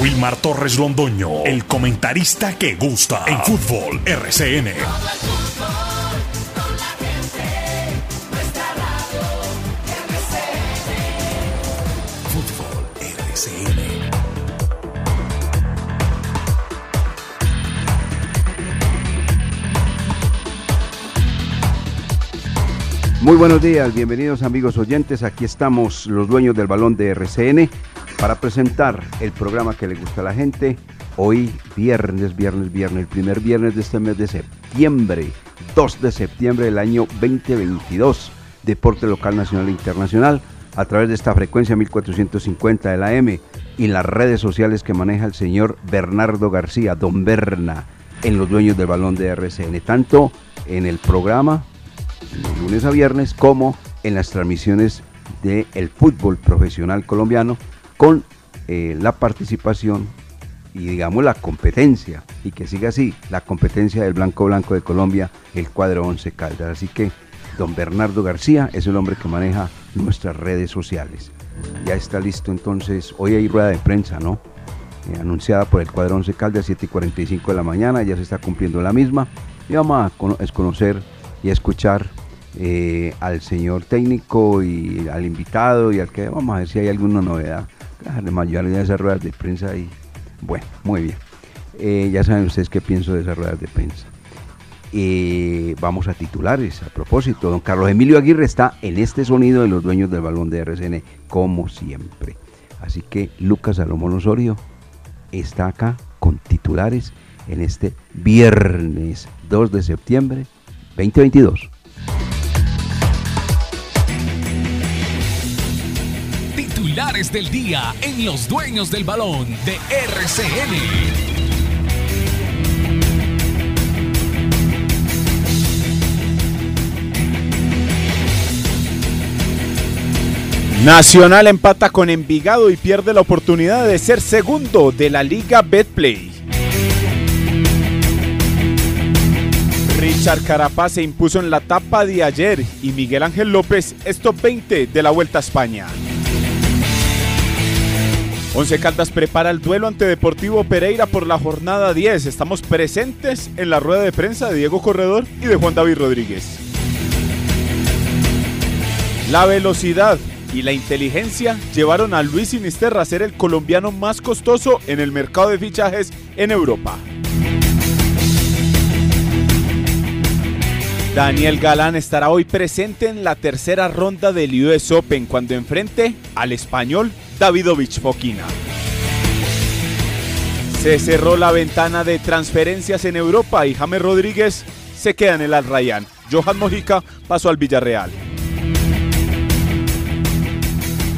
Wilmar Torres Londoño, el comentarista que gusta en fútbol RCN. Muy buenos días, bienvenidos amigos oyentes. Aquí estamos los dueños del balón de RCN para presentar el programa que le gusta a la gente. Hoy viernes, viernes, viernes, el primer viernes de este mes de septiembre, 2 de septiembre del año 2022. Deporte local, nacional e internacional a través de esta frecuencia 1450 de la M y las redes sociales que maneja el señor Bernardo García, Don Berna, en los dueños del balón de RCN, tanto en el programa de lunes a viernes como en las transmisiones del fútbol profesional colombiano con eh, la participación y digamos la competencia y que siga así la competencia del Blanco Blanco de Colombia, el cuadro 11 Caldas. Así que don Bernardo García es el hombre que maneja nuestras redes sociales. Ya está listo entonces, hoy hay rueda de prensa, ¿no? Eh, anunciada por el cuadro 11 Caldas, 7 y 45 de la mañana, ya se está cumpliendo la misma. Y vamos a conocer y escuchar eh, al señor técnico y al invitado y al que vamos a ver si hay alguna novedad. La mayoría de esas ruedas de prensa y bueno, muy bien. Eh, ya saben ustedes qué pienso de esas ruedas de prensa. Eh, vamos a titulares. A propósito, don Carlos Emilio Aguirre está en este sonido de los dueños del balón de RCN, como siempre. Así que Lucas Salomón Osorio está acá con titulares en este viernes 2 de septiembre 2022. Del día en los dueños del balón de RCN. Nacional empata con Envigado y pierde la oportunidad de ser segundo de la Liga Betplay. Richard Carapaz se impuso en la etapa de ayer y Miguel Ángel López es top 20 de la Vuelta a España. Once Caldas prepara el duelo ante Deportivo Pereira por la jornada 10. Estamos presentes en la rueda de prensa de Diego Corredor y de Juan David Rodríguez. La velocidad y la inteligencia llevaron a Luis Sinisterra a ser el colombiano más costoso en el mercado de fichajes en Europa. Daniel Galán estará hoy presente en la tercera ronda del US Open cuando enfrente al español Davidovich Fokina. Se cerró la ventana de transferencias en Europa y James Rodríguez se queda en el Al. Johan Mojica pasó al Villarreal.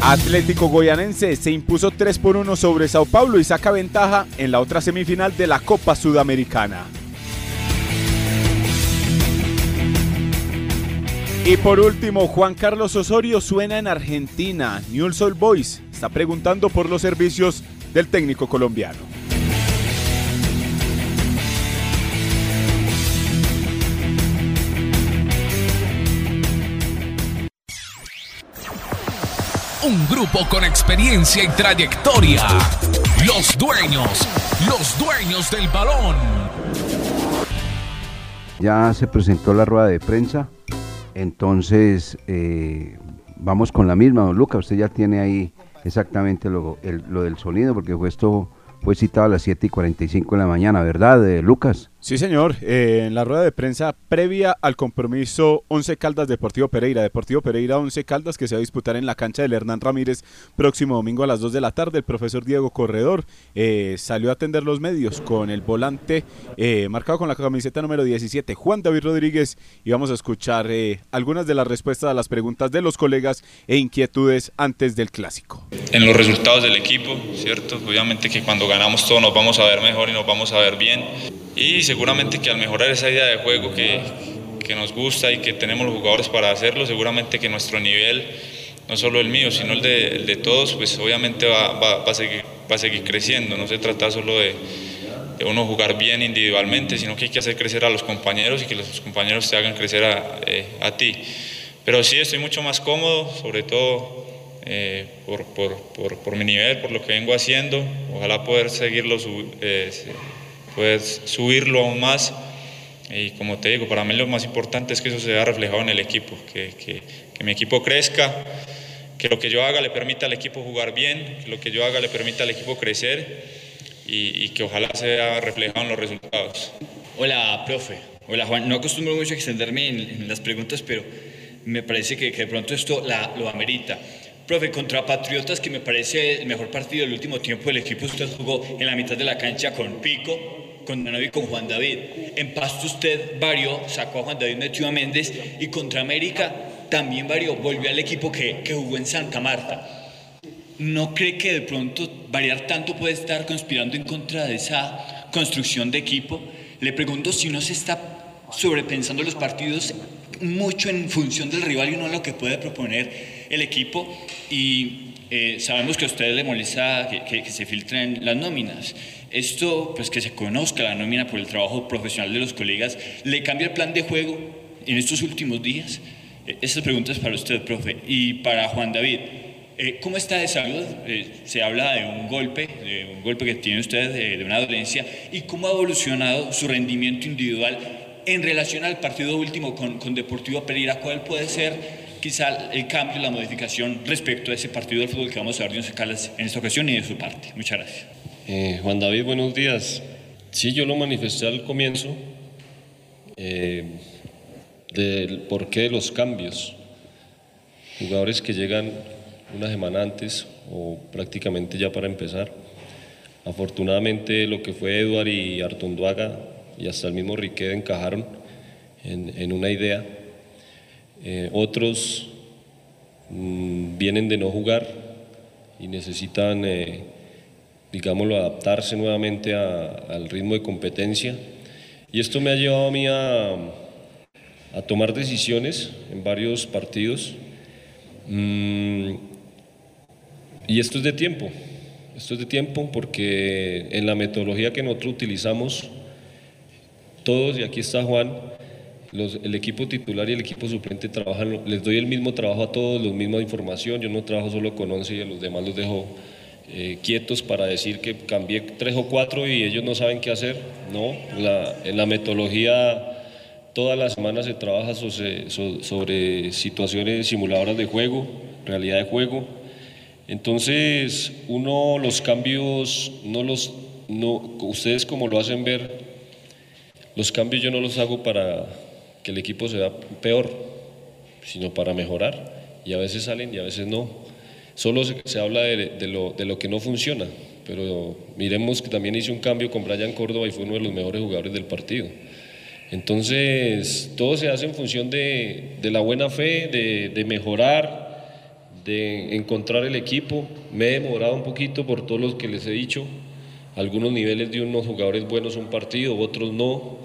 Atlético Goyanense se impuso 3 por 1 sobre Sao Paulo y saca ventaja en la otra semifinal de la Copa Sudamericana. Y por último, Juan Carlos Osorio suena en Argentina. Newell's Old Boys está preguntando por los servicios del técnico colombiano. Un grupo con experiencia y trayectoria. Los dueños, los dueños del balón. Ya se presentó la rueda de prensa, entonces eh, vamos con la misma, don Luca. Usted ya tiene ahí exactamente lo, el- lo del sonido, porque fue esto fue citado a las 7 y 45 de la mañana, ¿verdad, eh, Lucas? Sí, señor. Eh, en la rueda de prensa previa al compromiso 11 Caldas Deportivo Pereira, Deportivo Pereira 11 Caldas que se va a disputar en la cancha del Hernán Ramírez próximo domingo a las 2 de la tarde, el profesor Diego Corredor eh, salió a atender los medios con el volante eh, marcado con la camiseta número 17, Juan David Rodríguez, y vamos a escuchar algunas de las respuestas a las preguntas de los colegas e inquietudes antes del clásico. en los resultados del equipo, ¿cierto? Obviamente que cuando ganamos todo nos vamos a ver mejor y nos vamos a ver bien. Y seguramente que al mejorar esa idea de juego que, que nos gusta y que tenemos los jugadores para hacerlo, seguramente que nuestro nivel, no solo el mío, sino el de, todos, pues obviamente va, va- a seguir, va a seguir creciendo. No se trata solo de, de uno jugar bien individualmente, sino que hay que hacer crecer a los compañeros y que los compañeros te hagan crecer a, eh, a ti. Pero sí estoy mucho más cómodo, sobre todo eh, por, por, por, mi nivel, por lo que vengo haciendo. Ojalá poder seguirlo, eh, poder subirlo aún más. Y como te digo, para mí lo más importante es que eso se vea reflejado en el equipo, que, que, que mi equipo crezca, que lo que yo haga le permita al equipo jugar bien, que lo que yo haga le permita al equipo crecer y, y que ojalá se vea reflejado en los resultados. Hola, profe. Hola, Juan. No acostumbro mucho a extenderme en, las preguntas, pero me parece que, que de pronto esto la, lo amerita. Profe, contra Patriotas, que me parece el mejor partido del último tiempo del equipo, usted jugó en la mitad de la cancha con Pico, con Danovi y con Juan David. En Pasto usted varió, sacó a Juan David, metió a Méndez y contra América también varió, volvió al equipo que, que jugó en Santa Marta. ¿No cree que de pronto variar tanto puede estar conspirando en contra de esa construcción de equipo? Le pregunto si no se está sobrepensando los partidos mucho en función del rival y no lo que puede proponer el equipo y eh, sabemos que a ustedes le molesta que, se filtren las nóminas. Esto, pues que se conozca la nómina por el trabajo profesional de los colegas, ¿le cambia el plan de juego en estos últimos días? Eh, Estas preguntas para usted, profe. Y para Juan David, eh, ¿cómo está de salud? se habla de un golpe, de un golpe que tiene usted, de, una dolencia, y cómo ha evolucionado su rendimiento individual en relación al partido último con, con Deportivo Pereira. ¿Cuál puede ser quizá el cambio, la modificación respecto a ese partido del fútbol que vamos a ver de Once Caldas en esta ocasión y de su parte. Muchas gracias. Eh, Juan David, buenos días. Sí, yo lo manifesté al comienzo eh, del porqué de los cambios. Jugadores que llegan una semana antes o prácticamente ya para empezar. Afortunadamente lo que fue Eduard y Artonduaga y hasta el mismo Riquet encajaron en, en una idea eh, otros mm, vienen de no jugar y necesitan, eh, digámoslo, adaptarse nuevamente al ritmo de competencia. Y esto me ha llevado a mí a, tomar decisiones en varios partidos. Mm, y esto es de tiempo, esto es de tiempo porque en la metodología que nosotros utilizamos, todos, y aquí está Juan, el equipo titular y el equipo suplente trabajan, les doy el mismo trabajo a todos, la misma información, yo no trabajo solo con 11 y a los demás los dejo eh, quietos para decir que cambié tres o cuatro y ellos no saben qué hacer, no, en la metodología todas las semanas se trabaja sobre, sobre situaciones simuladoras de juego, realidad de juego, entonces uno los cambios no los, no, ustedes como lo hacen ver, los cambios yo no los hago para que el equipo se vea peor, sino para mejorar. Y a veces salen y a veces no. Solo se, habla de, lo, de, lo, que no funciona, pero miremos que también hice un cambio con Brian Córdoba y fue uno de los mejores jugadores del partido. Entonces, todo se hace en función de, de la buena fe, de, de, mejorar, de encontrar el equipo. Me he demorado un poquito por todo lo que les he dicho. Algunos niveles de unos jugadores buenos un partido, otros no.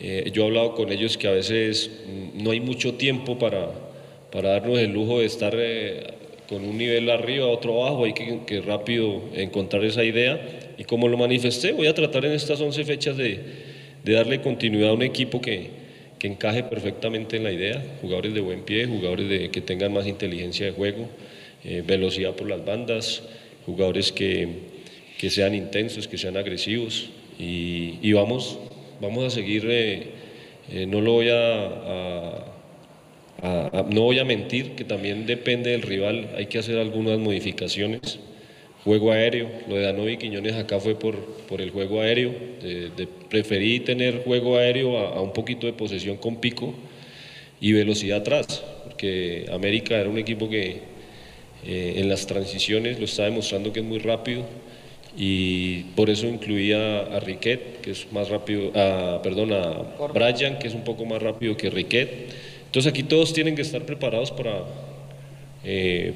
Eh, yo he hablado con ellos que a veces mm, no hay mucho tiempo para, para darnos el lujo de estar eh, con un nivel arriba, otro abajo, hay que, que, rápido encontrar esa idea. Y como lo manifesté, voy a tratar en estas 11 fechas de, de darle continuidad a un equipo que, que, encaje perfectamente en la idea, jugadores de buen pie, jugadores de, que tengan más inteligencia de juego, eh, velocidad por las bandas, jugadores que, que sean intensos, que sean agresivos. Y, y vamos vamos a seguir, eh, eh, no lo voy a, no voy a mentir, que también depende del rival, hay que hacer algunas modificaciones. Juego aéreo, lo de Danovi Quiñones acá fue por, por el juego aéreo, preferí tener juego aéreo a, un poquito de posesión con pico y velocidad atrás, porque América era un equipo que eh, en las transiciones lo está demostrando que es muy rápido, y por eso incluía a Riquet, que es más rápido, a, perdón, a Brian, que es un poco más rápido que Riquet. Entonces aquí todos tienen que estar preparados para, eh,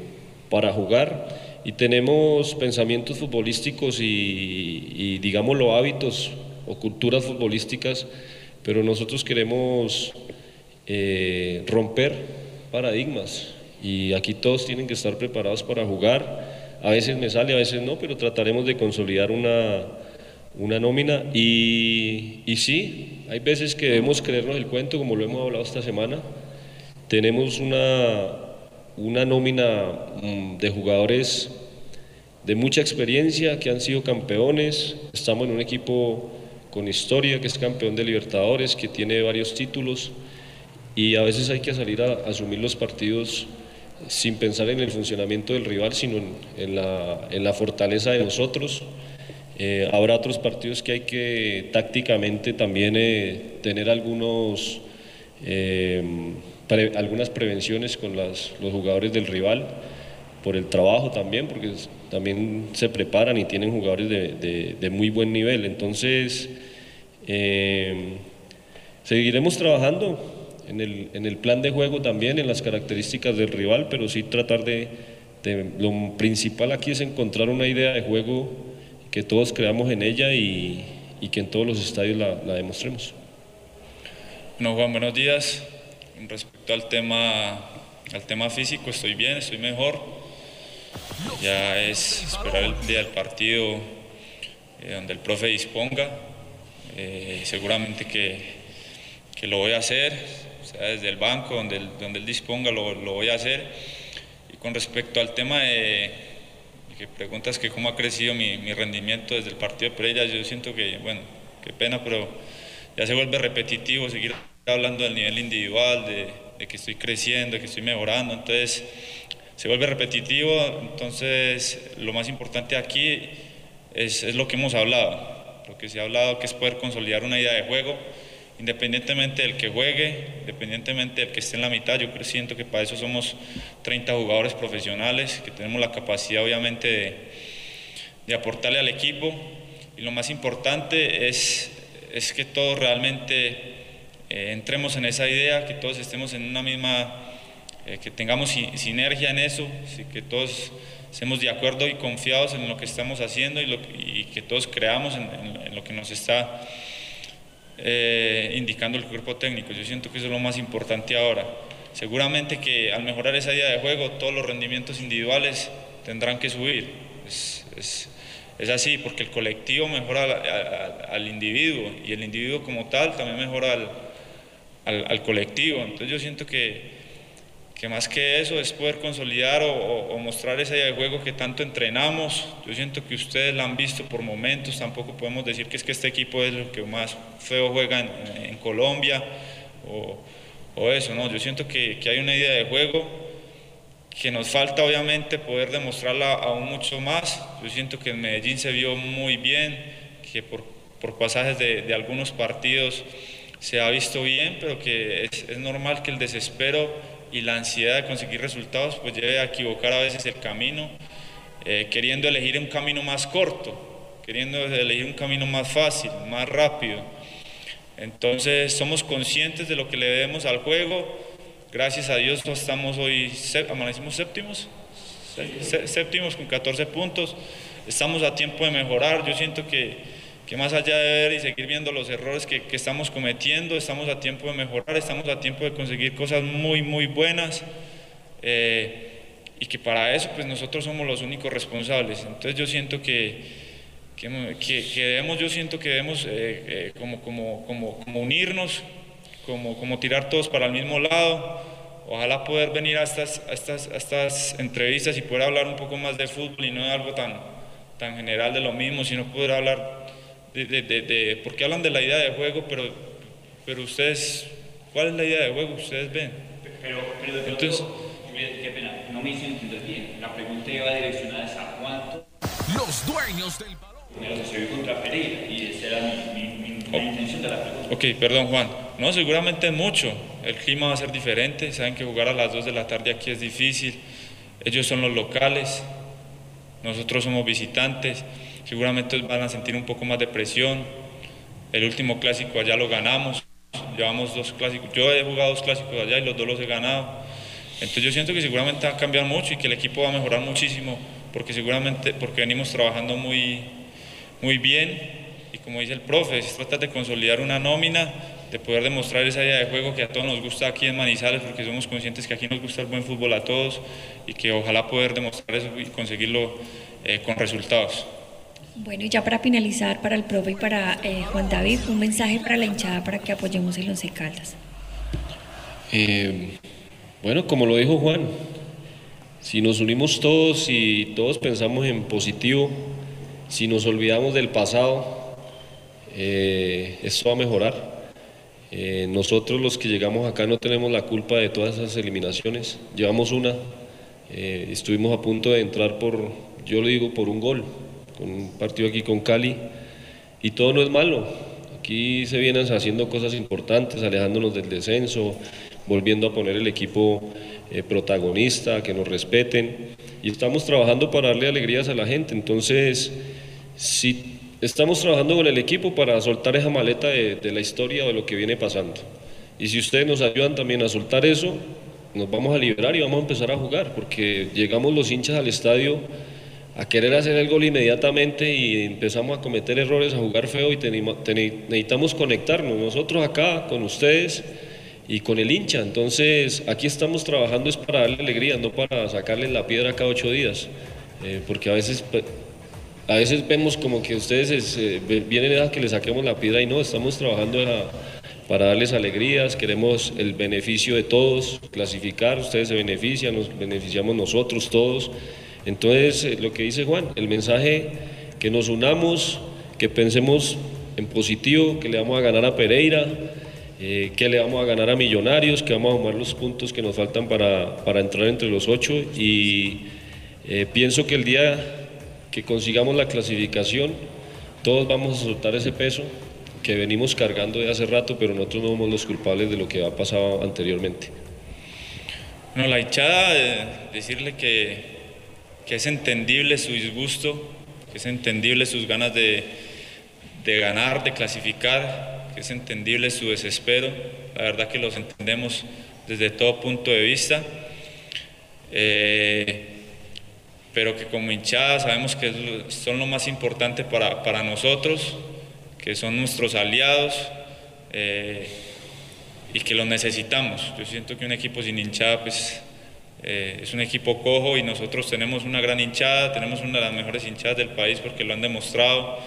para jugar. Y tenemos pensamientos futbolísticos y, y, digámoslo, hábitos o culturas futbolísticas, pero nosotros queremos eh, romper paradigmas. Y aquí todos tienen que estar preparados para jugar a veces me sale, a veces no, pero trataremos de consolidar una, una nómina y, y sí, hay veces que debemos creernos el cuento, como lo hemos hablado esta semana. Tenemos una, una nómina mm, de jugadores de mucha experiencia, que han sido campeones. Estamos en un equipo con historia, que es campeón de Libertadores, que tiene varios títulos y a veces hay que salir a, asumir los partidos sin pensar en el funcionamiento del rival, sino en, la, fortaleza de nosotros. Eh, habrá otros partidos que hay que tácticamente también eh, tener algunos, eh, algunas prevenciones con los jugadores del rival, por el trabajo también, porque también se preparan y tienen jugadores de, muy buen nivel. Entonces, seguiremos trabajando en el, en el plan de juego también, en las características del rival, pero sí tratar de, lo principal aquí es encontrar una idea de juego que todos creamos en ella y, y que en todos los estadios la, la, demostremos. Bueno, Juan, buenos días. Respecto al tema, al tema físico, estoy bien, estoy mejor. Ya es esperar el día del partido eh, donde el profe disponga. Eh, seguramente que, que lo voy a hacer sea desde el banco, donde donde él disponga, lo, lo, voy a hacer. Y con respecto al tema de, que preguntas que cómo ha crecido mi, mi, rendimiento desde el partido de Pereira, yo siento que, bueno, qué pena, pero ya se vuelve repetitivo seguir hablando del nivel individual, de, de que estoy creciendo, de que estoy mejorando, entonces se vuelve repetitivo, entonces lo más importante aquí es, es lo que hemos hablado, lo que se ha hablado que es poder consolidar una idea de juego independientemente del que juegue, independientemente del que esté en la mitad, yo siento que para eso somos 30 jugadores profesionales, que tenemos la capacidad obviamente de, aportarle al equipo. Y lo más importante es, es que todos realmente eh, entremos en esa idea, que todos estemos en una misma, eh, que tengamos sinergia en eso, que todos estemos de acuerdo y confiados en lo que estamos haciendo y, que todos creamos en lo que nos está eh, indicando el cuerpo técnico. Yo siento que eso es lo más importante ahora. Seguramente que al mejorar esa idea de juego, todos los rendimientos individuales tendrán que subir. Es, así, porque el colectivo mejora al, al, individuo y el individuo como tal también mejora al, al colectivo. Entonces yo siento que que más que eso es poder consolidar o, mostrar esa idea de juego que tanto entrenamos. Yo siento que ustedes la han visto por momentos, tampoco podemos decir que es que este equipo es el que más feo juega en, Colombia o, eso, ¿no? Yo siento que, hay una idea de juego que nos falta obviamente poder demostrarla aún mucho más. Yo siento que en Medellín se vio muy bien, que por, pasajes de, algunos partidos se ha visto bien, pero que es normal que el desespero y la ansiedad de conseguir resultados pues lleve a equivocar a veces el camino, eh, queriendo elegir un camino más corto, queriendo elegir un camino más fácil, más rápido. Entonces somos conscientes de lo que le debemos al juego. Gracias a Dios estamos hoy, amanecimos séptimos, séptimos con 14 puntos. Estamos a tiempo de mejorar. Yo siento que que más allá de ver y seguir viendo los errores que, que, estamos cometiendo, estamos a tiempo de mejorar, estamos a tiempo de conseguir cosas muy, muy buenas eh, y que para eso pues nosotros somos los únicos responsables. Entonces yo siento que, que, que debemos, yo siento que debemos eh, eh, como, como, como, unirnos, como, como tirar todos para el mismo lado. Ojalá poder venir a estas, a estas, a estas entrevistas y poder hablar un poco más de fútbol y no de algo tan, tan general de lo mismo, sino poder hablar de, de, de, porque hablan de la idea de juego, pero, pero ustedes, ¿cuál es la idea de juego ustedes ven? Pero, pero Entonces, qué pena, no me hice entender bien. La pregunta iba direccionada a cuánto. Los dueños del balón. Pero se vio contra Pereira y esa era mi, mi, mi oh. intención de la pregunta. Ok, perdón Juan. No, seguramente es mucho. El clima va a ser diferente. Saben que jugar a las 2 de la tarde aquí es difícil. Ellos son los locales. Nosotros somos visitantes seguramente van a sentir un poco más de presión. El último clásico allá lo ganamos, llevamos dos clásicos, yo he jugado dos clásicos allá y los dos los he ganado. Entonces yo siento que seguramente va a cambiar mucho y que el equipo va a mejorar muchísimo porque seguramente porque venimos trabajando muy, muy bien y como dice el profe, se trata de consolidar una nómina, de poder demostrar esa idea de juego que a todos nos gusta aquí en Manizales porque somos conscientes que aquí nos gusta el buen fútbol a todos y que ojalá poder demostrar eso y conseguirlo eh, con resultados. Bueno, y ya para finalizar, para el profe y para eh, Juan David, un mensaje para la hinchada para que apoyemos el Once Caldas. Eh, bueno, como lo dijo Juan, Si nos unimos todos y todos pensamos en positivo, si nos olvidamos del pasado, eh, esto va a mejorar. Nosotros los que llegamos acá no tenemos la culpa de todas esas eliminaciones. Llevamos una, estuvimos a punto de entrar por, yo lo digo, por un gol, con un partido aquí con Cali, y todo no es malo. Aquí se vienen haciendo cosas importantes, alejándonos del descenso, volviendo a poner el equipo eh, protagonista, que nos respeten, y estamos trabajando para darle alegrías a la gente. Entonces, si estamos trabajando con el equipo para soltar esa maleta de, de la historia o de lo que viene pasando. Y si ustedes nos ayudan también a soltar eso, nos vamos a liberar y vamos a empezar a jugar, porque llegamos los hinchas al estadio a querer hacer el gol inmediatamente y empezamos a cometer errores, a jugar feo y necesitamos conectarnos nosotros acá con ustedes y con el hincha. Entonces aquí estamos trabajando es para darle alegría, no para sacarle la piedra cada ocho días, eh, porque a veces a veces vemos como que ustedes eh, vienen a que le saquemos la piedra y no, estamos trabajando para darles alegrías, queremos el beneficio de todos, clasificar, ustedes se benefician, nos beneficiamos nosotros todos. Entonces, eh, lo que dice Juan, el mensaje que nos unamos, que pensemos en positivo, que le vamos a ganar a Pereira, eh, que le vamos a ganar a Millonarios, que vamos a tomar los puntos que nos faltan para, para entrar entre los ocho y pienso que el día que consigamos la clasificación, todos vamos a soltar ese peso que venimos cargando de hace rato, pero nosotros no somos los culpables de lo que ha pasado anteriormente. Bueno, la hinchada, eh, decirle que, que, es entendible su disgusto, que es entendible sus ganas de, de ganar, de clasificar, que es entendible su desespero. La verdad que los entendemos desde todo punto de vista. Eh, pero que como hinchada sabemos que son lo más importante para, para nosotros, que son nuestros aliados eh, y que los necesitamos. Yo siento que un equipo sin hinchada pues, eh, es un equipo cojo y nosotros tenemos una gran hinchada, tenemos una de las mejores hinchadas del país porque lo han demostrado,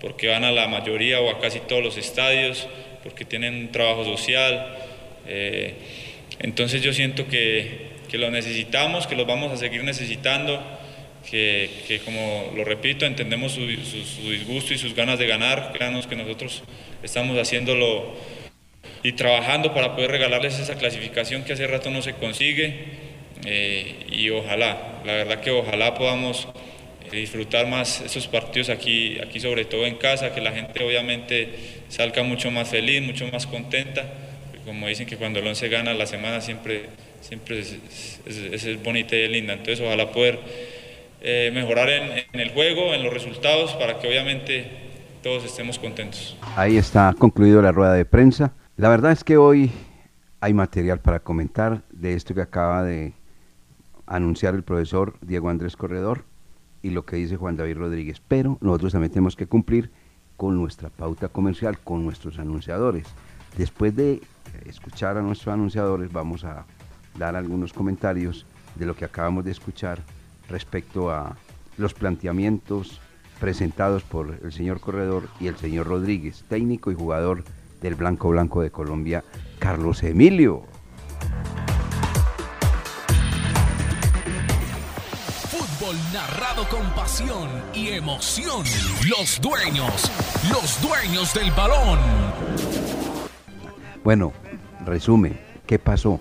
porque van a la mayoría o a casi todos los estadios, porque tienen un trabajo social. Eh, entonces yo siento que, que lo necesitamos, que los vamos a seguir necesitando que, como lo repito, entendemos su, disgusto y sus ganas de ganar. Créanos que nosotros estamos haciéndolo y trabajando para poder regalarles esa clasificación que hace rato no se consigue. Eh, y ojalá, la verdad que ojalá podamos eh, disfrutar más esos partidos aquí, aquí sobre todo en casa, que la gente obviamente salga mucho más feliz, mucho más contenta. Como dicen que cuando el 11 gana la semana siempre, siempre es, es bonita y linda. Entonces ojalá poder eh, mejorar en, el juego, en los resultados, para que obviamente todos estemos contentos. Ahí está concluido la rueda de prensa. La verdad es que hoy hay material para comentar de esto que acaba de anunciar el profesor Diego Andrés Corredor y lo que dice Juan David Rodríguez. Pero nosotros también tenemos que cumplir con nuestra pauta comercial, con nuestros anunciadores. Después de escuchar a nuestros anunciadores, vamos a dar algunos comentarios de lo que acabamos de escuchar respecto a los planteamientos presentados por el señor Corredor y el señor Rodríguez, técnico y jugador del Blanco Blanco de Colombia, Carlos Emilio. Fútbol narrado con pasión y emoción. Los dueños, los dueños del balón. Bueno, resumen, ¿qué pasó?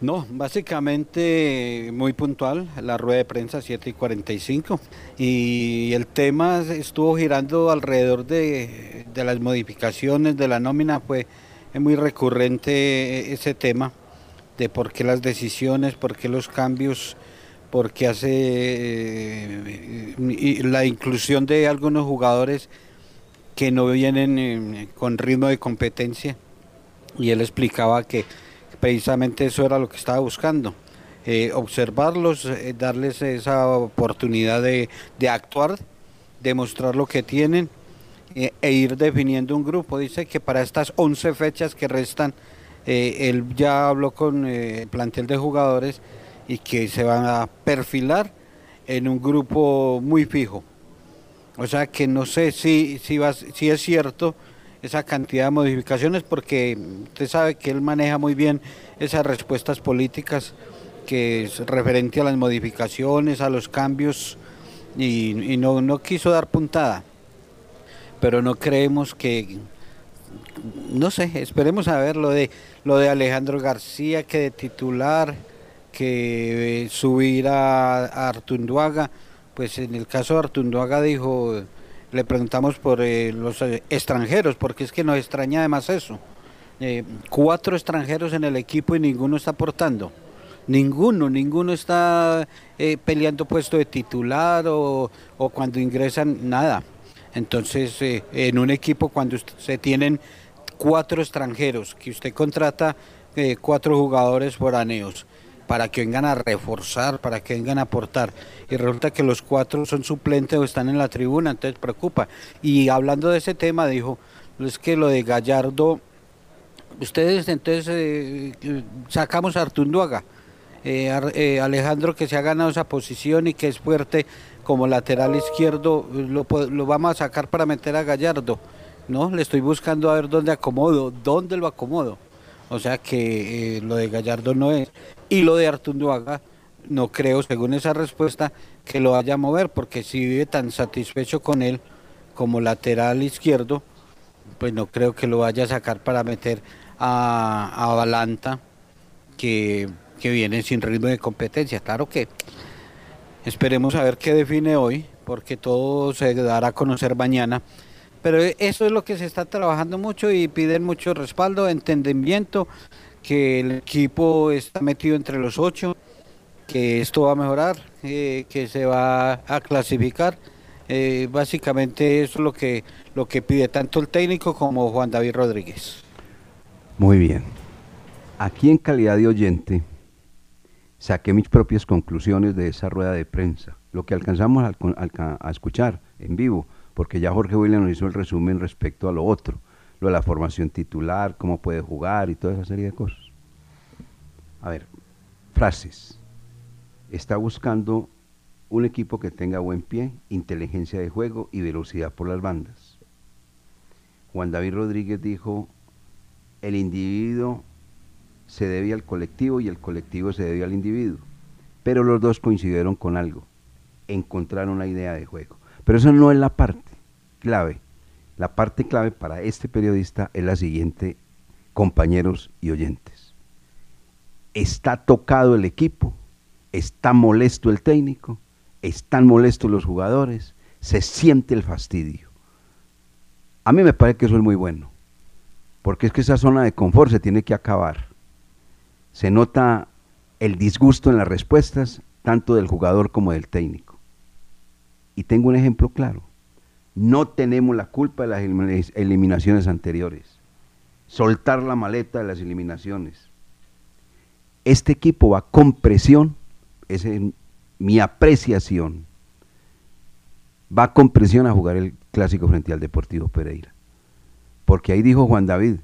No, básicamente muy puntual, la rueda de prensa 7 y 45. Y el tema estuvo girando alrededor de, las modificaciones de la nómina, fue muy recurrente ese tema de por qué las decisiones, por qué los cambios, por qué hace eh, la inclusión de algunos jugadores que no vienen eh, con ritmo de competencia. Y él explicaba que precisamente eso era lo que estaba buscando. Eh, observarlos, darles esa oportunidad de, actuar, demostrar lo que tienen e ir definiendo un grupo. Dice que para estas 11 fechas que restan, él ya habló con el plantel de jugadores y que se van a perfilar en un grupo muy fijo. O sea que no sé si, si, es cierto esa cantidad de modificaciones porque usted sabe que él maneja muy bien esas respuestas políticas que es referente a las modificaciones, a los cambios, y, no, no quiso dar puntada. Pero no creemos que, no sé, esperemos a ver lo de, lo de Alejandro García, que de titular, que subir a, Artunduaga, pues en el caso de Artunduaga dijo, le preguntamos por eh, los eh, extranjeros, porque es que nos extraña además eso. Eh, cuatro extranjeros en el equipo y ninguno está aportando. Ninguno, ninguno está peleando puesto de titular o, o cuando ingresan, nada. Entonces, en un equipo cuando se tienen cuatro extranjeros, que usted contrata cuatro jugadores foráneos, para que vengan a reforzar, para que vengan a aportar. Y resulta que los cuatro son suplentes o están en la tribuna, entonces preocupa. Y hablando de ese tema, dijo, es que lo de Gallardo, ustedes entonces eh, sacamos a Artunduaga, eh, eh, Alejandro que se ha ganado esa posición y que es fuerte como lateral izquierdo, lo, lo vamos a sacar para meter a Gallardo. No, le estoy buscando a ver dónde acomodo, dónde lo acomodo. O sea que eh, lo de Gallardo no es. Y lo de Artunduaga, no creo, según esa respuesta, que lo vaya a mover, porque si vive tan satisfecho con él como lateral izquierdo, pues no creo que lo vaya a sacar para meter a, a Balanta, que, que viene sin ritmo de competencia. Claro que esperemos a ver qué define hoy, porque todo se dará a conocer mañana pero eso es lo que se está trabajando mucho y piden mucho respaldo, entendimiento, que el equipo está metido entre los ocho, que esto va a mejorar, eh, que se va a clasificar. Eh, básicamente eso es lo que, lo que pide tanto el técnico como Juan David Rodríguez. Muy bien. Aquí en calidad de oyente saqué mis propias conclusiones de esa rueda de prensa, lo que alcanzamos a escuchar en vivo porque ya Jorge William nos hizo el resumen respecto a lo otro, lo de la formación titular, cómo puede jugar y toda esa serie de cosas. A ver, frases. Está buscando un equipo que tenga buen pie, inteligencia de juego y velocidad por las bandas. Juan David Rodríguez dijo, el individuo se debe al colectivo y el colectivo se debe al individuo. Pero los dos coincidieron con algo, encontraron una idea de juego. Pero eso no es la parte clave, la parte clave para este periodista es la siguiente, compañeros y oyentes. Está tocado el equipo, está molesto el técnico, están molestos los jugadores, se siente el fastidio. A mí me parece que eso es muy bueno, porque es que esa zona de confort se tiene que acabar. Se nota el disgusto en las respuestas, tanto del jugador como del técnico. Y tengo un ejemplo claro. No tenemos la culpa de las eliminaciones anteriores. Soltar la maleta de las eliminaciones. Este equipo va con presión, es mi apreciación, va con presión a jugar el clásico frente al Deportivo Pereira. Porque ahí dijo Juan David,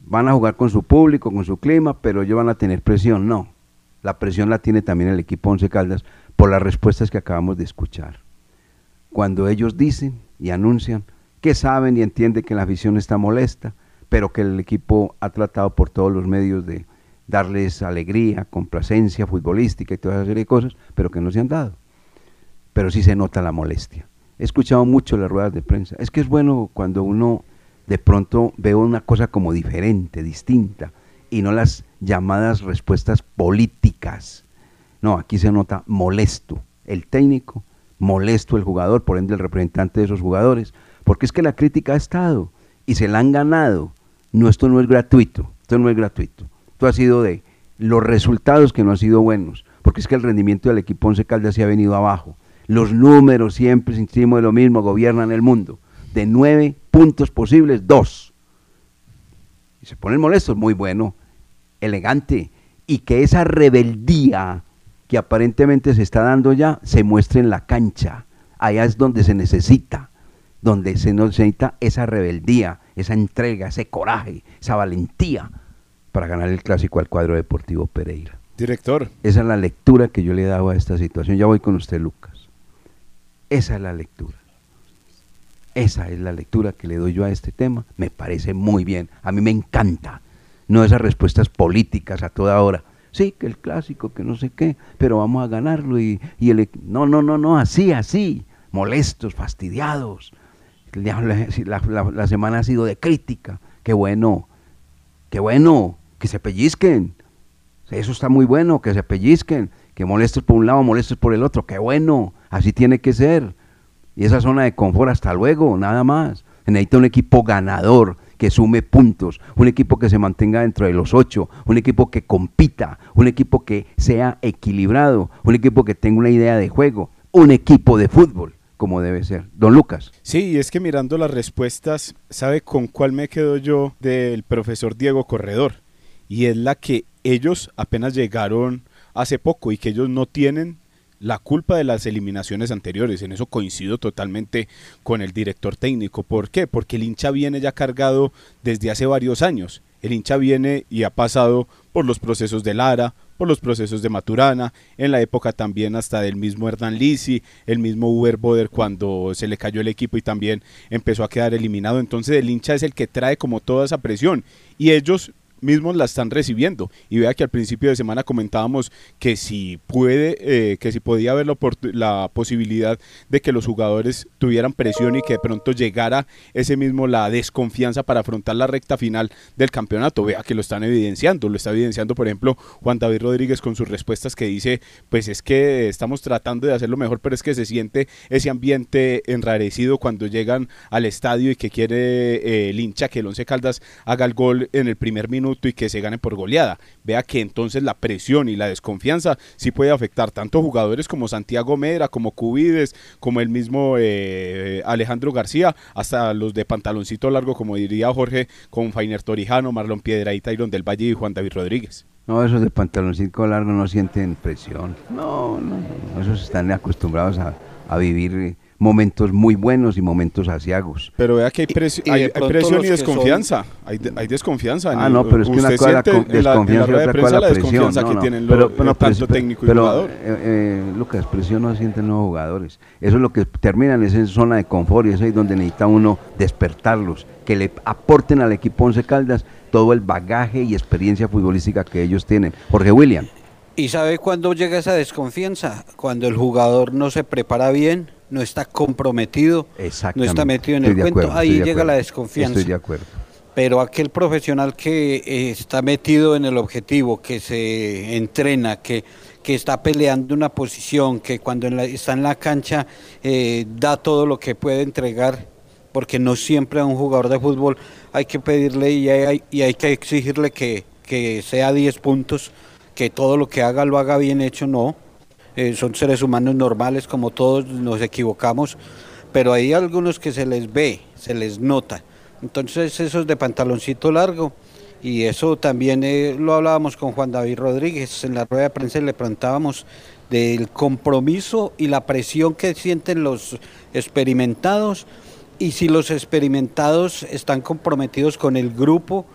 van a jugar con su público, con su clima, pero ellos van a tener presión. No, la presión la tiene también el equipo Once Caldas por las respuestas que acabamos de escuchar. Cuando ellos dicen y anuncian que saben y entienden que la afición está molesta, pero que el equipo ha tratado por todos los medios de darles alegría, complacencia futbolística y toda esa serie de cosas, pero que no se han dado. Pero sí se nota la molestia. He escuchado mucho las ruedas de prensa. Es que es bueno cuando uno de pronto ve una cosa como diferente, distinta, y no las llamadas respuestas políticas. No, aquí se nota molesto el técnico molesto el jugador, por ende el representante de esos jugadores, porque es que la crítica ha estado y se la han ganado. No, esto no es gratuito, esto no es gratuito. Esto ha sido de los resultados que no han sido buenos, porque es que el rendimiento del equipo Once Caldas se ha venido abajo. Los números siempre, insistimos de lo mismo, gobiernan el mundo. De nueve puntos posibles, dos. Y se ponen molestos, muy bueno, elegante. Y que esa rebeldía que aparentemente se está dando ya se muestre en la cancha. Allá es donde se necesita, donde se necesita esa rebeldía, esa entrega, ese coraje, esa valentía para ganar el clásico al cuadro deportivo Pereira. Director. Esa es la lectura que yo le he dado a esta situación. Ya voy con usted, Lucas. Esa es la lectura. Esa es la lectura que le doy yo a este tema. Me parece muy bien. A mí me encanta. No esas respuestas políticas a toda hora Sí, que el clásico, que no sé qué, pero vamos a ganarlo y, y el... No, no, no, no, así, así, molestos, fastidiados. La, la, la semana ha sido de crítica. Qué bueno, qué bueno, que se pellizquen. Eso está muy bueno, que se pellizquen, que molestes por un lado, molestes por el otro. Qué bueno, así tiene que ser. Y esa zona de confort, hasta luego, nada más. Necesita un equipo ganador, que sume puntos, un equipo que se mantenga dentro de los ocho, un equipo que compita, un equipo que sea equilibrado, un equipo que tenga una idea de juego, un equipo de fútbol como debe ser. Don Lucas. Sí, es que mirando las respuestas, ¿sabe con cuál me quedo yo del profesor Diego Corredor? Y es la que ellos apenas llegaron hace poco y que ellos no tienen la culpa de las eliminaciones anteriores. En eso coincido totalmente con el director técnico. ¿Por qué? Porque el hincha viene ya cargado desde hace varios años. El hincha viene y ha pasado por los procesos de Lara, por los procesos de Maturana, en la época también hasta del mismo Hernán Lisi, el mismo Uber Boder cuando se le cayó el equipo y también empezó a quedar eliminado. Entonces el hincha es el que trae como toda esa presión y ellos mismos la están recibiendo. Y vea que al principio de semana comentábamos que si puede, eh, que si podía haber la, la, posibilidad de que los jugadores tuvieran presión y que de pronto llegara ese mismo la desconfianza para afrontar la recta final del campeonato. Vea que lo están evidenciando, lo está evidenciando por ejemplo Juan David Rodríguez con sus respuestas que dice, pues es que estamos tratando de hacerlo mejor, pero es que se siente ese ambiente enrarecido cuando llegan al estadio y que quiere eh, hincha que el Once Caldas haga el gol en el primer minuto y que se gane por goleada. Vea que entonces la presión y la desconfianza sí puede afectar tanto jugadores como Santiago Medra, como Cubides, como el mismo eh, Alejandro García, hasta los de pantaloncito largo, como diría Jorge, con Fainer Torijano, Marlon Piedra y Tyron del Valle y Juan David Rodríguez. No, esos de pantaloncito largo no sienten presión. No, no, esos están acostumbrados a, a vivir momentos muy buenos y momentos asiagos. Pero vea que hay, hay, presión y desconfianza. Hay, desconfianza. Ah, no, pero es que una cosa la desconfianza y otra cosa la presión. No, no, tienen pero, lo, tanto técnico pero, y jugador. Eh, eh, Lucas, presión no sienten los jugadores. Eso es lo que terminan en esa zona de confort y es ahí donde necesita uno despertarlos, que le aporten al equipo Once Caldas todo el bagaje y experiencia futbolística que ellos tienen. Jorge William. ¿Y sabe cuándo llega esa desconfianza? Cuando el jugador no se prepara bien, no está comprometido, no está metido en el cuento, ahí llega la desconfianza. Estoy de acuerdo. Pero aquel profesional que eh, está metido en el objetivo, que se entrena, que, que está peleando una posición, que cuando está en la cancha eh, da todo lo que puede entregar, porque no siempre a un jugador de fútbol hay que pedirle y hay, y hay que exigirle que, que sea 10 puntos, que todo lo que haga lo haga bien hecho, no eh, son seres humanos normales como todos nos equivocamos, pero hay algunos que se les ve, se les nota. Entonces esos de pantaloncito largo, y eso también eh, lo hablábamos con Juan David Rodríguez en la rueda de prensa le preguntábamos del compromiso y la presión que sienten los experimentados y si los experimentados están comprometidos con el grupo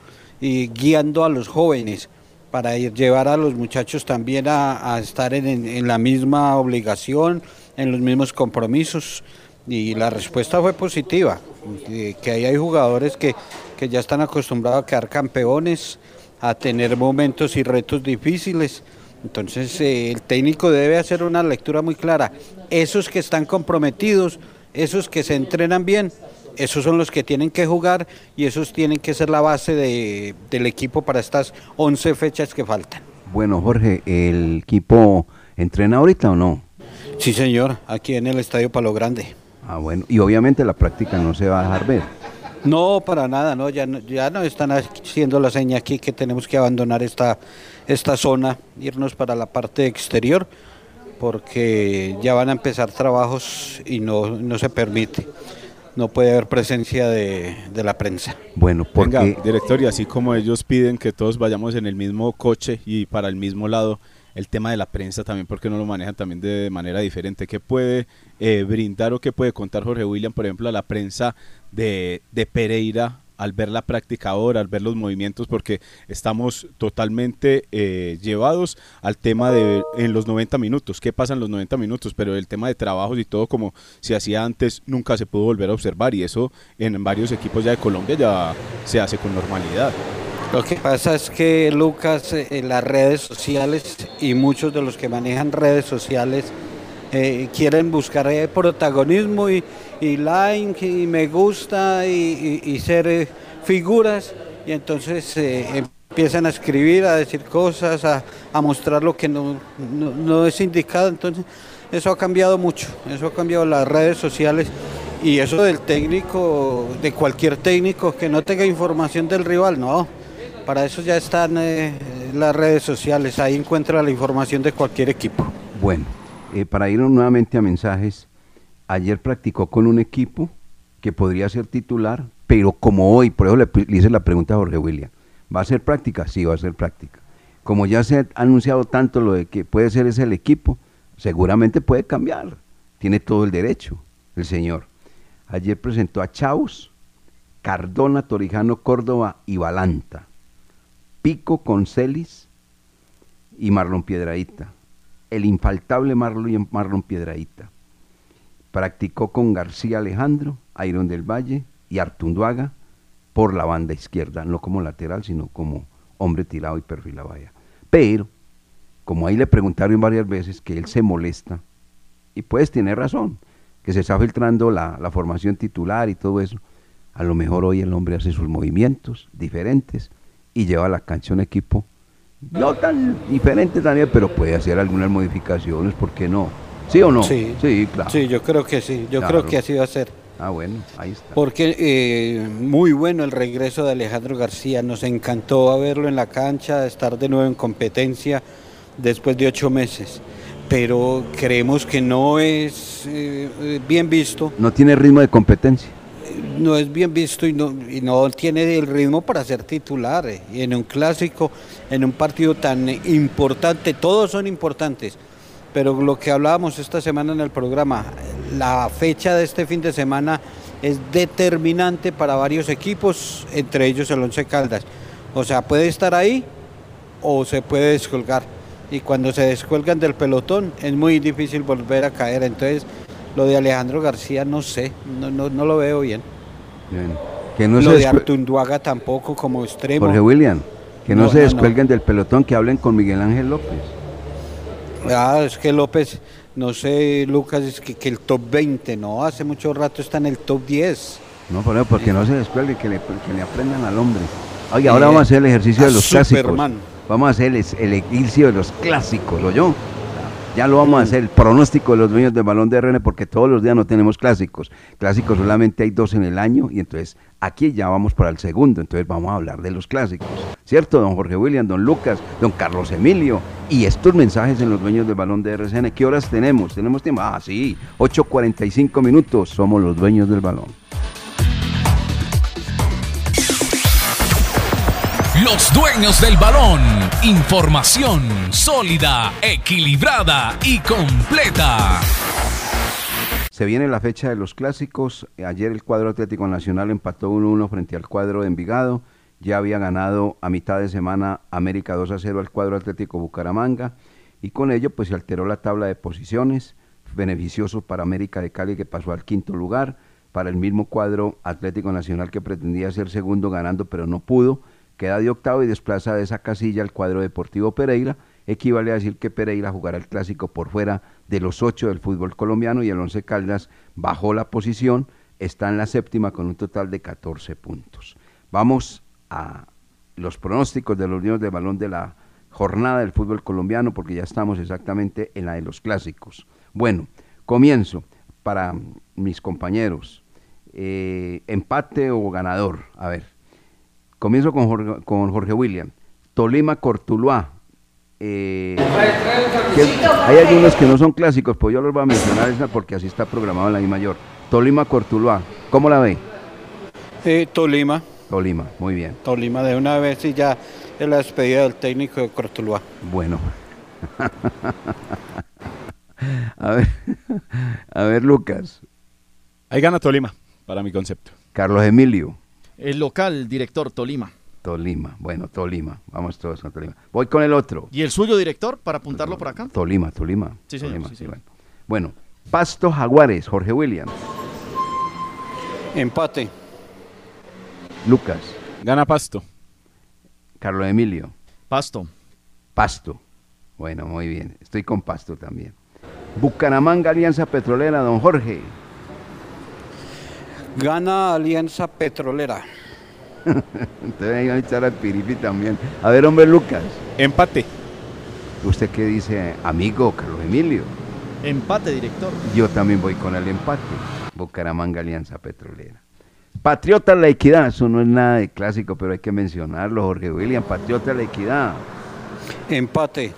y guiando a los jóvenes para llevar a los muchachos también a, estar en, la misma obligación, en los mismos compromisos. Y la respuesta fue positiva, que ahí hay jugadores que, que ya están acostumbrados a quedar campeones, a tener momentos y retos difíciles. Entonces eh, el técnico debe hacer una lectura muy clara. Esos que están comprometidos, esos que se entrenan bien, esos son los que tienen que jugar y esos tienen que ser la base de, del equipo para estas 11 fechas que faltan. Bueno, Jorge, ¿el equipo entrena ahorita o no? Sí, señor, aquí en el Estadio Palo Grande. Ah, bueno, y obviamente la práctica no se va a dejar ver. No, para nada, no, ya no, ya no están haciendo la seña aquí que tenemos que abandonar esta, esta zona, irnos para la parte exterior, porque ya van a empezar trabajos y no, no se permite no puede haber presencia de, la prensa. Bueno, porque... Venga, director, y así como ellos piden que todos vayamos en el mismo coche y para el mismo lado, el tema de la prensa también, porque no lo manejan también de manera diferente. ¿Qué puede eh, brindar o qué puede contar Jorge William, por ejemplo, a la prensa de, de Pereira al ver la práctica ahora, al ver los movimientos, porque estamos totalmente eh, llevados al tema de en los 90 minutos, qué pasa en los 90 minutos, pero el tema de trabajos y todo como se hacía antes nunca se pudo volver a observar y eso en varios equipos ya de Colombia ya se hace con normalidad. Lo que pasa es que Lucas, eh, en las redes sociales y muchos de los que manejan redes sociales eh, quieren buscar protagonismo y, y like y me gusta y, ser eh, figuras y entonces eh, empiezan a escribir, a decir cosas, a, mostrar lo que no, no, es indicado. Entonces eso ha cambiado mucho, eso ha cambiado las redes sociales y eso del técnico, de cualquier técnico que no tenga información del rival, no. Para eso ya están eh, las redes sociales, ahí encuentra la información de cualquier equipo. Bueno, para ir nuevamente a mensajes, ayer practicó con un equipo que podría ser titular, pero como hoy, por eso le, hice la pregunta a Jorge William, ¿va a ser práctica? Sí, va a ser práctica. Como ya se ha anunciado tanto lo de que puede ser ese el equipo, seguramente puede cambiar. Tiene todo el derecho, el señor. Ayer presentó a Chaus, Cardona, Torijano, Córdoba y Balanta. Pico con Celis y Marlon Piedraíta. El infaltable Marlon, Marlon Piedraíta. Practicó con García Alejandro, Iron del Valle y Artunduaga por la banda izquierda, no como lateral, sino como hombre tirado y perfilado allá. Pero, como ahí le preguntaron varias veces que él se molesta, y pues tiene razón, que se está filtrando la, la formación titular y todo eso, a lo mejor hoy el hombre hace sus movimientos diferentes y lleva a la cancha un equipo no tan diferente también, pero puede hacer algunas modificaciones, ¿por qué no? ¿Sí o no? Sí. sí claro. Sí, yo creo que sí, yo Claro. creo que así va a ser. Ah, bueno, ahí está. Porque eh, muy bueno el regreso de Alejandro García, nos encantó verlo en la cancha, estar de nuevo en competencia después de ocho meses. Pero creemos que no es eh, eh, bien visto, No tiene ritmo de competencia. no es bien visto y no, y no tiene el ritmo para ser titular. eh. Y en un clásico, en un partido tan importante, todos son importantes. Pero lo que hablábamos esta semana en el programa, la fecha de este fin de semana es determinante para varios equipos, entre ellos el Once Caldas. O sea, puede estar ahí o se puede descolgar. Y cuando se descuelgan del pelotón es muy difícil volver a caer. Entonces, lo de Alejandro García no sé, no, no, no lo veo bien. Bien. Que no lo se de Artunduaga tampoco como extremo. Jorge William, que no, No, se descuelguen del pelotón, que hablen con Miguel Ángel López. Ah, es que López, no sé, Lucas, es que, que el top 20, no, hace mucho rato está en el top 10. No, por eso, porque no se descuelgue, que le, que le aprendan al hombre. Oye, Eh, ahora vamos a hacer el ejercicio de los Superman. clásicos. Vamos a hacer el, el ejercicio de los clásicos, ¿oyó? Ya lo vamos a hacer, el pronóstico de los dueños del balón de RN, porque todos los días no tenemos clásicos. Clásicos solamente hay dos en el año, y entonces aquí ya vamos para el segundo, entonces vamos a hablar de los clásicos. ¿Cierto, don Jorge William, don Lucas, don Carlos Emilio? Y estos mensajes en los dueños del balón de RCN, ¿qué horas tenemos? ¿Tenemos tiempo? Ah, sí, 8.45 minutos, somos los dueños del balón. Los dueños del balón. Información sólida, equilibrada y completa. Se viene la fecha de los clásicos. Ayer el cuadro Atlético Nacional empató 1-1 frente al cuadro de Envigado. Ya había ganado a mitad de semana América 2 a 0 al cuadro Atlético Bucaramanga. Y con ello pues se alteró la tabla de posiciones. Beneficioso para América de Cali que pasó al quinto lugar. Para el mismo cuadro Atlético Nacional que pretendía ser segundo ganando pero no pudo. Queda de octavo y desplaza de esa casilla al cuadro Deportivo Pereira. Equivale a decir que Pereira jugará el clásico por fuera de los ocho del fútbol colombiano y el Once Caldas bajó la posición, está en la séptima con un total de 14 puntos. Vamos a los pronósticos de los niños de balón de la jornada del fútbol colombiano porque ya estamos exactamente en la de los clásicos. Bueno, comienzo para mis compañeros. Eh, empate o ganador. A ver, comienzo con Jorge, con Jorge William. Tolima Cortuluá. Eh, hay algunos que no son clásicos, pues yo los voy a mencionar esa porque así está programado en la I mayor. Tolima Cortuluá. ¿Cómo la ve? Eh, Tolima, Tolima, muy bien. Tolima de una vez y ya es la despedida del técnico de Cortuluá. Bueno. a ver, a ver, Lucas. Ahí gana Tolima, para mi concepto. Carlos Emilio. El local, director Tolima. Tolima, bueno, Tolima. Vamos todos con Tolima. Voy con el otro. ¿Y el suyo, director, para apuntarlo por acá? Tolima, Tolima. Sí, señor, Tolima, sí, sí, bueno. Bueno, Pasto Jaguares, Jorge William. Empate. Lucas. Gana Pasto. Carlos Emilio. Pasto. Pasto. Bueno, muy bien. Estoy con Pasto también. Bucaramanga, Alianza Petrolera, don Jorge. Gana Alianza Petrolera. Entonces ahí van a echar al Piripi también. A ver, hombre, Lucas. Empate. ¿Usted qué dice, amigo Carlos Emilio? Empate, director. Yo también voy con el empate. Bucaramanga, Alianza Petrolera. Patriota La Equidad, eso no es nada de clásico, pero hay que mencionarlo, Jorge William. Patriota La Equidad. Empate.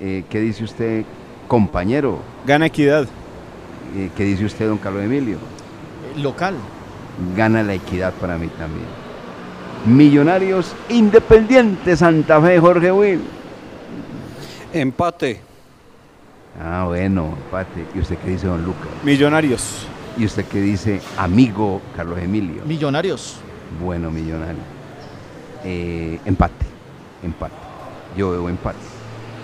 Eh, ¿Qué dice usted, compañero? Gana Equidad. Eh, ¿Qué dice usted, don Carlos Emilio? Local. Gana la equidad para mí también. Millonarios Independiente Santa Fe, Jorge Will. Empate. Ah, bueno, empate. ¿Y usted qué dice, don Lucas? Millonarios. ¿Y usted qué dice, amigo Carlos Emilio? Millonarios. Bueno, millonario. Eh, empate, empate. Yo veo empate.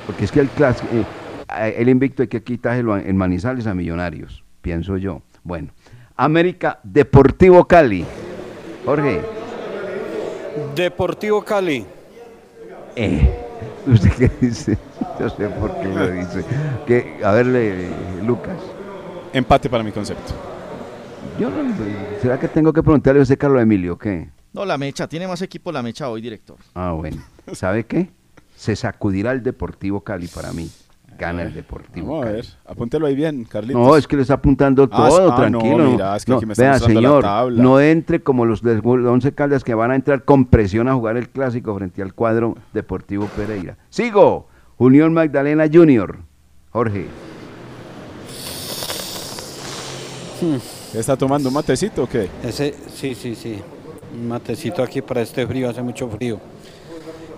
Porque es que el clásico, eh, el invicto hay que quitárselo en Manizales a Millonarios, pienso yo. Bueno, América Deportivo Cali. Jorge, Deportivo Cali. eh, ¿usted qué dice? Yo sé por qué lo dice. Que, a ver, le- Lucas. Empate para mi concepto. Yo no, ¿Será que tengo que preguntarle a usted, Carlos Emilio, qué? No, la mecha. Tiene más equipo la mecha hoy, director. Ah, bueno. ¿Sabe qué? Se sacudirá el Deportivo Cali para mí. Gana el Deportivo Vamos a ver. Apúntelo ahí bien, Carlitos. No, es que le está apuntando Ah, todo, ah, tranquilo. no, mira, es que aquí me está vea, mostrando la señor, tabla. no entre como los de 11 Caldas que van a entrar con presión a jugar el clásico frente al cuadro Deportivo Pereira. Sigo, Unión Magdalena Junior. Jorge, ¿Está tomando un matecito o qué? Ese, sí, sí, sí. Un matecito aquí para este frío, hace mucho frío.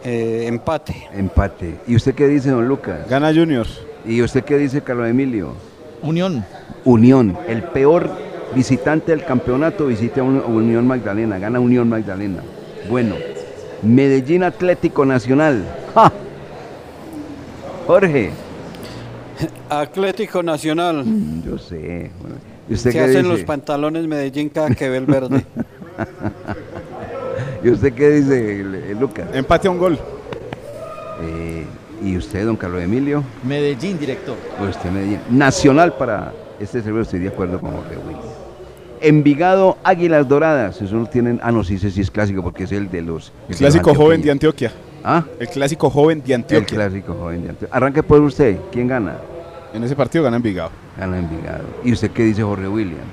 Eh, empate. empate. ¿Y usted qué dice, don Lucas? Gana Junior. ¿Y usted qué dice, Carlos Emilio? Unión. Unión, el peor visitante del campeonato visita a Un- Unión Magdalena, gana Unión Magdalena. Bueno, Medellín Atlético Nacional. ¡Ja! Jorge, Atlético Nacional. yo sé. bueno, ¿Y usted Se qué hacen dice? los pantalones Medellín cada que ve el verde. ¿Y usted qué dice, Lucas? Empate a un gol. Eh, ¿Y usted, don Carlos Emilio? Medellín, director. Pues usted Medellín. Nacional para este servidor, estoy de acuerdo con Jorge William. Envigado Águilas Doradas, eso no tienen, ah no, sí, ese sí es clásico porque es el de los... el de Clásico joven de. Antioquia. ¿Ah? El clásico joven de El Antioquia. clásico joven de Antioquia. Arranque por usted, ¿quién gana? En ese partido gana Envigado. Gana Envigado. ¿Y usted qué dice Jorge William?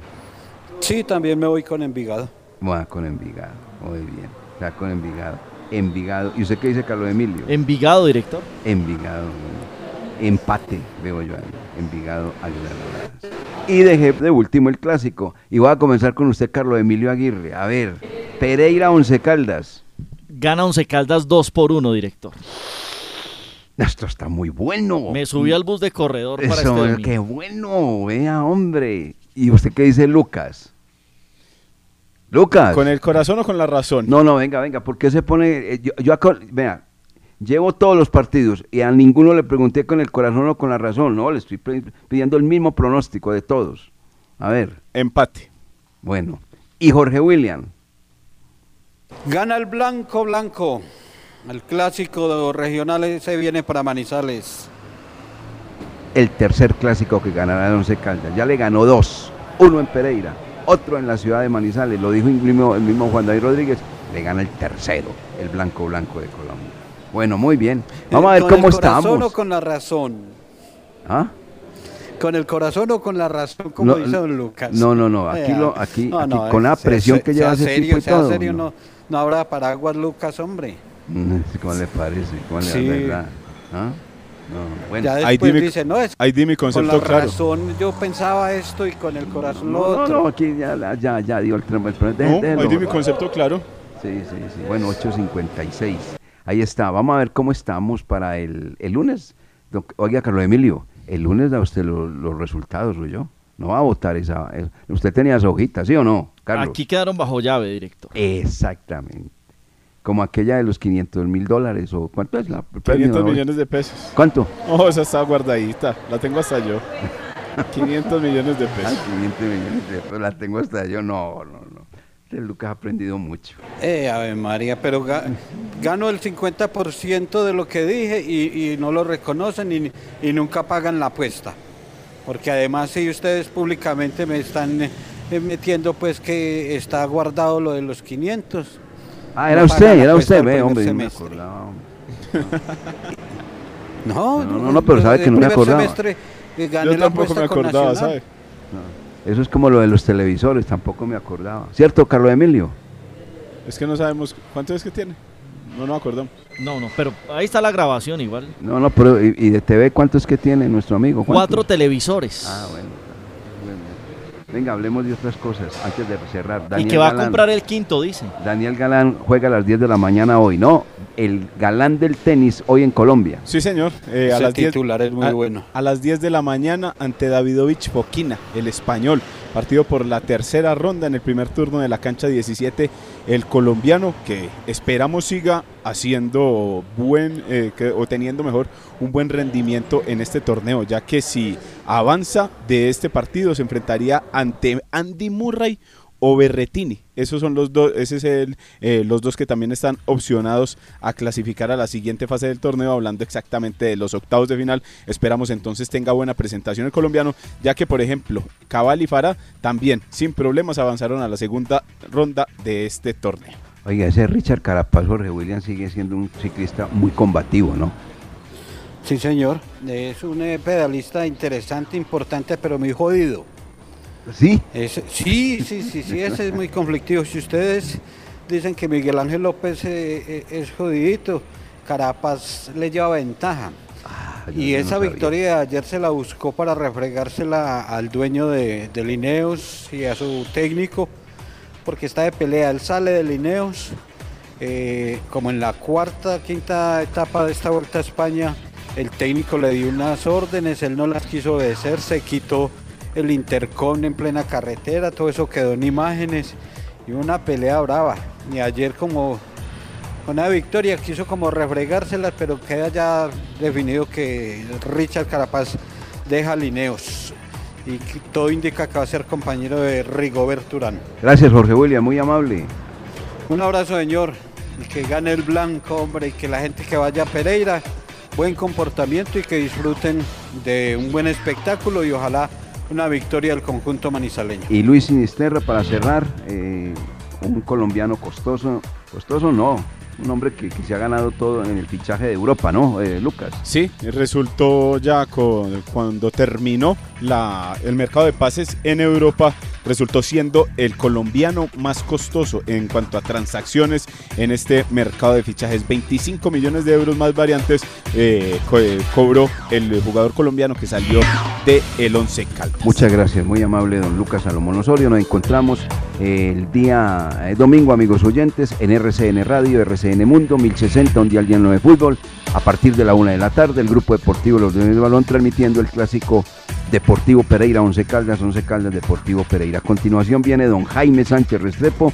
Sí, también me voy con Envigado. Va con Envigado, muy bien, está con Envigado. Envigado. ¿Y usted qué dice Carlos Emilio? Envigado, director. Envigado. Empate, veo yo ahí. Envigado, Doradas. Y dejé de último el clásico. Y voy a comenzar con usted, Carlos Emilio Aguirre. A ver, Pereira Once Caldas. Gana Once Caldas 2 por 1, director. Esto está muy bueno. Me subí al bus de corredor para este Eso, domingo. qué bueno, vea, hombre. ¿Y usted qué dice, Lucas? Lucas. ¿Con el corazón o con la razón? No, no, venga, venga, ¿por qué se pone? eh, Yo, yo vea, llevo todos los partidos y a ninguno le pregunté con el corazón o con la razón, no, le estoy pidiendo el mismo pronóstico de todos. A ver, Empate. bueno. Y Jorge William, Gana el blanco blanco. El clásico regional se viene para Manizales. el tercer clásico que ganará el Once Caldas. Ya le ganó dos, uno en Pereira, otro en la ciudad de Manizales, lo dijo el mismo, el mismo Juan David Rodríguez, le gana el tercero, el blanco blanco de Colombia. Bueno, muy bien. Vamos a ver ¿Con cómo el corazón estamos. o con la razón? ¿Ah? ¿Con el corazón o con la razón, como No, dice don Lucas? no, no, no, aquí lo- aquí- No, aquí no, con la sea- presión sea- que lleva ese serio, tipo y sea todo, serio, no. no, no habrá paraguas Lucas, hombre. ¿Cómo le parece? ¿Cómo le Sí. verdad? ¿Ah? No, bueno. Ya ahí di mi- dice, no, es ahí di mi con concepto la claro. razón yo pensaba esto y con el corazón lo No, no, otro. no, aquí ya, ya, ya dio el No, déjelo. ahí di mi concepto claro. Sí, sí, sí. Bueno, 8.56. Ahí está. Vamos a ver cómo estamos para el, el lunes. Oiga, Carlos Emilio, el lunes da usted lo- los resultados, ¿o yo? No va a votar esa. Usted tenía esa hojita, ¿sí o no, Carlos? Aquí quedaron bajo llave, director. Exactamente. Como aquella de los 500 mil dólares, o ¿cuánto es la el premio 500 hoy? millones de pesos. ¿Cuánto? Oh, esa está guardadita. La tengo hasta yo. 500 millones de Ah, pesos. 500 millones de pesos, la tengo hasta yo. No, no, no. Este Lucas ha aprendido mucho. Eh, Ave María, pero ga- gano el 50% de lo que dije y, y no lo reconocen y, y nunca pagan la apuesta. Porque además si ustedes públicamente me están eh, metiendo pues que está guardado lo de los 500. Ah, era No usted, era usted, ve, hombre, no me semestre. acordaba. hombre. No, No, no, no, pero sabe que no me acordaba. semestre, eh, gané Yo tampoco me acordaba. ¿sabe? Eso es como lo de los televisores, tampoco me acordaba. ¿Cierto, Carlos Emilio? Es que no sabemos cuánto es que tiene. No nos acordamos. No, no, pero ahí está la grabación igual. No, no, pero ¿y, y de TV cuánto es que tiene nuestro amigo? Cuatro televisores. Ah, bueno. Venga, hablemos de otras cosas antes de cerrar. y Daniel que va a Galán. comprar el quinto, dice. Daniel Galán juega a las 10 de la mañana hoy, ¿no? El galán del tenis hoy en Colombia. Sí, señor. Eh, a Ese las 10 titular es muy a- bueno. A las 10 de la mañana ante Davidovich Fokina, el español. Partido por la tercera ronda en el primer turno de la cancha 17. El colombiano que esperamos siga haciendo buen eh, que- o teniendo mejor un buen rendimiento en este torneo, ya que si avanza de este partido se enfrentaría ante Andy Murray o Berretini. Esos son los dos, ese es el, eh, los dos que también están opcionados a clasificar a la siguiente fase del torneo, hablando exactamente de los octavos de final. Esperamos entonces tenga buena presentación el colombiano, ya que por ejemplo Cabal y Farah también sin problemas avanzaron a la segunda ronda de este torneo. Oiga, ese Richard Carapaz Jorge William sigue siendo un ciclista muy combativo, ¿no? Sí, señor. Es un eh, pedalista interesante, importante, pero muy jodido. ¿Sí? Sí, sí, sí, sí, ese es muy conflictivo. Si ustedes dicen que Miguel Ángel López eh, eh, es jodidito, Carapaz le lleva ventaja. Ah, Y no esa victoria de ayer se la buscó para refregársela al dueño de, de Lineos y a su técnico, porque está de pelea. Él sale de Lineos, eh, como en la cuarta, quinta etapa de esta vuelta a España, el técnico le dio unas órdenes, él no las quiso obedecer, se quitó el intercom en plena carretera, todo eso quedó en imágenes y una pelea brava. Y ayer como una victoria quiso como refregárselas, pero queda ya definido que Richard Carapaz deja Lineos y todo indica que va a ser compañero de Rigobert Urán. Gracias, Jorge William, muy amable. Un abrazo, señor. Y que gane el blanco, hombre, y que la gente que vaya a Pereira, buen comportamiento y que disfruten de un buen espectáculo y ojalá una victoria del conjunto manizaleño. Y Luis Sinisterra, para cerrar, eh, un colombiano costoso, costoso no, un hombre que, que se ha ganado todo en el fichaje de Europa, ¿no, eh, Lucas? Sí, resultó ya con- cuando terminó la, el mercado de pases en Europa, resultó siendo el colombiano más costoso en cuanto a transacciones en este mercado de fichajes. 25 millones de euros más variantes eh, eh, cobró el jugador colombiano que salió de el Once Caldas. Muchas gracias, muy amable don Lucas Salomón Osorio. Nos encontramos el día eh, domingo, amigos oyentes, en RCN Radio, RCN Mundo, 1060, un día al día de fútbol, a partir de la una de la tarde, el Grupo Deportivo Los Dueños del Balón transmitiendo el clásico Deportivo Pereira, Once Caldas, Once Caldas, Deportivo Pereira. A continuación viene don Jaime Sánchez Restrepo.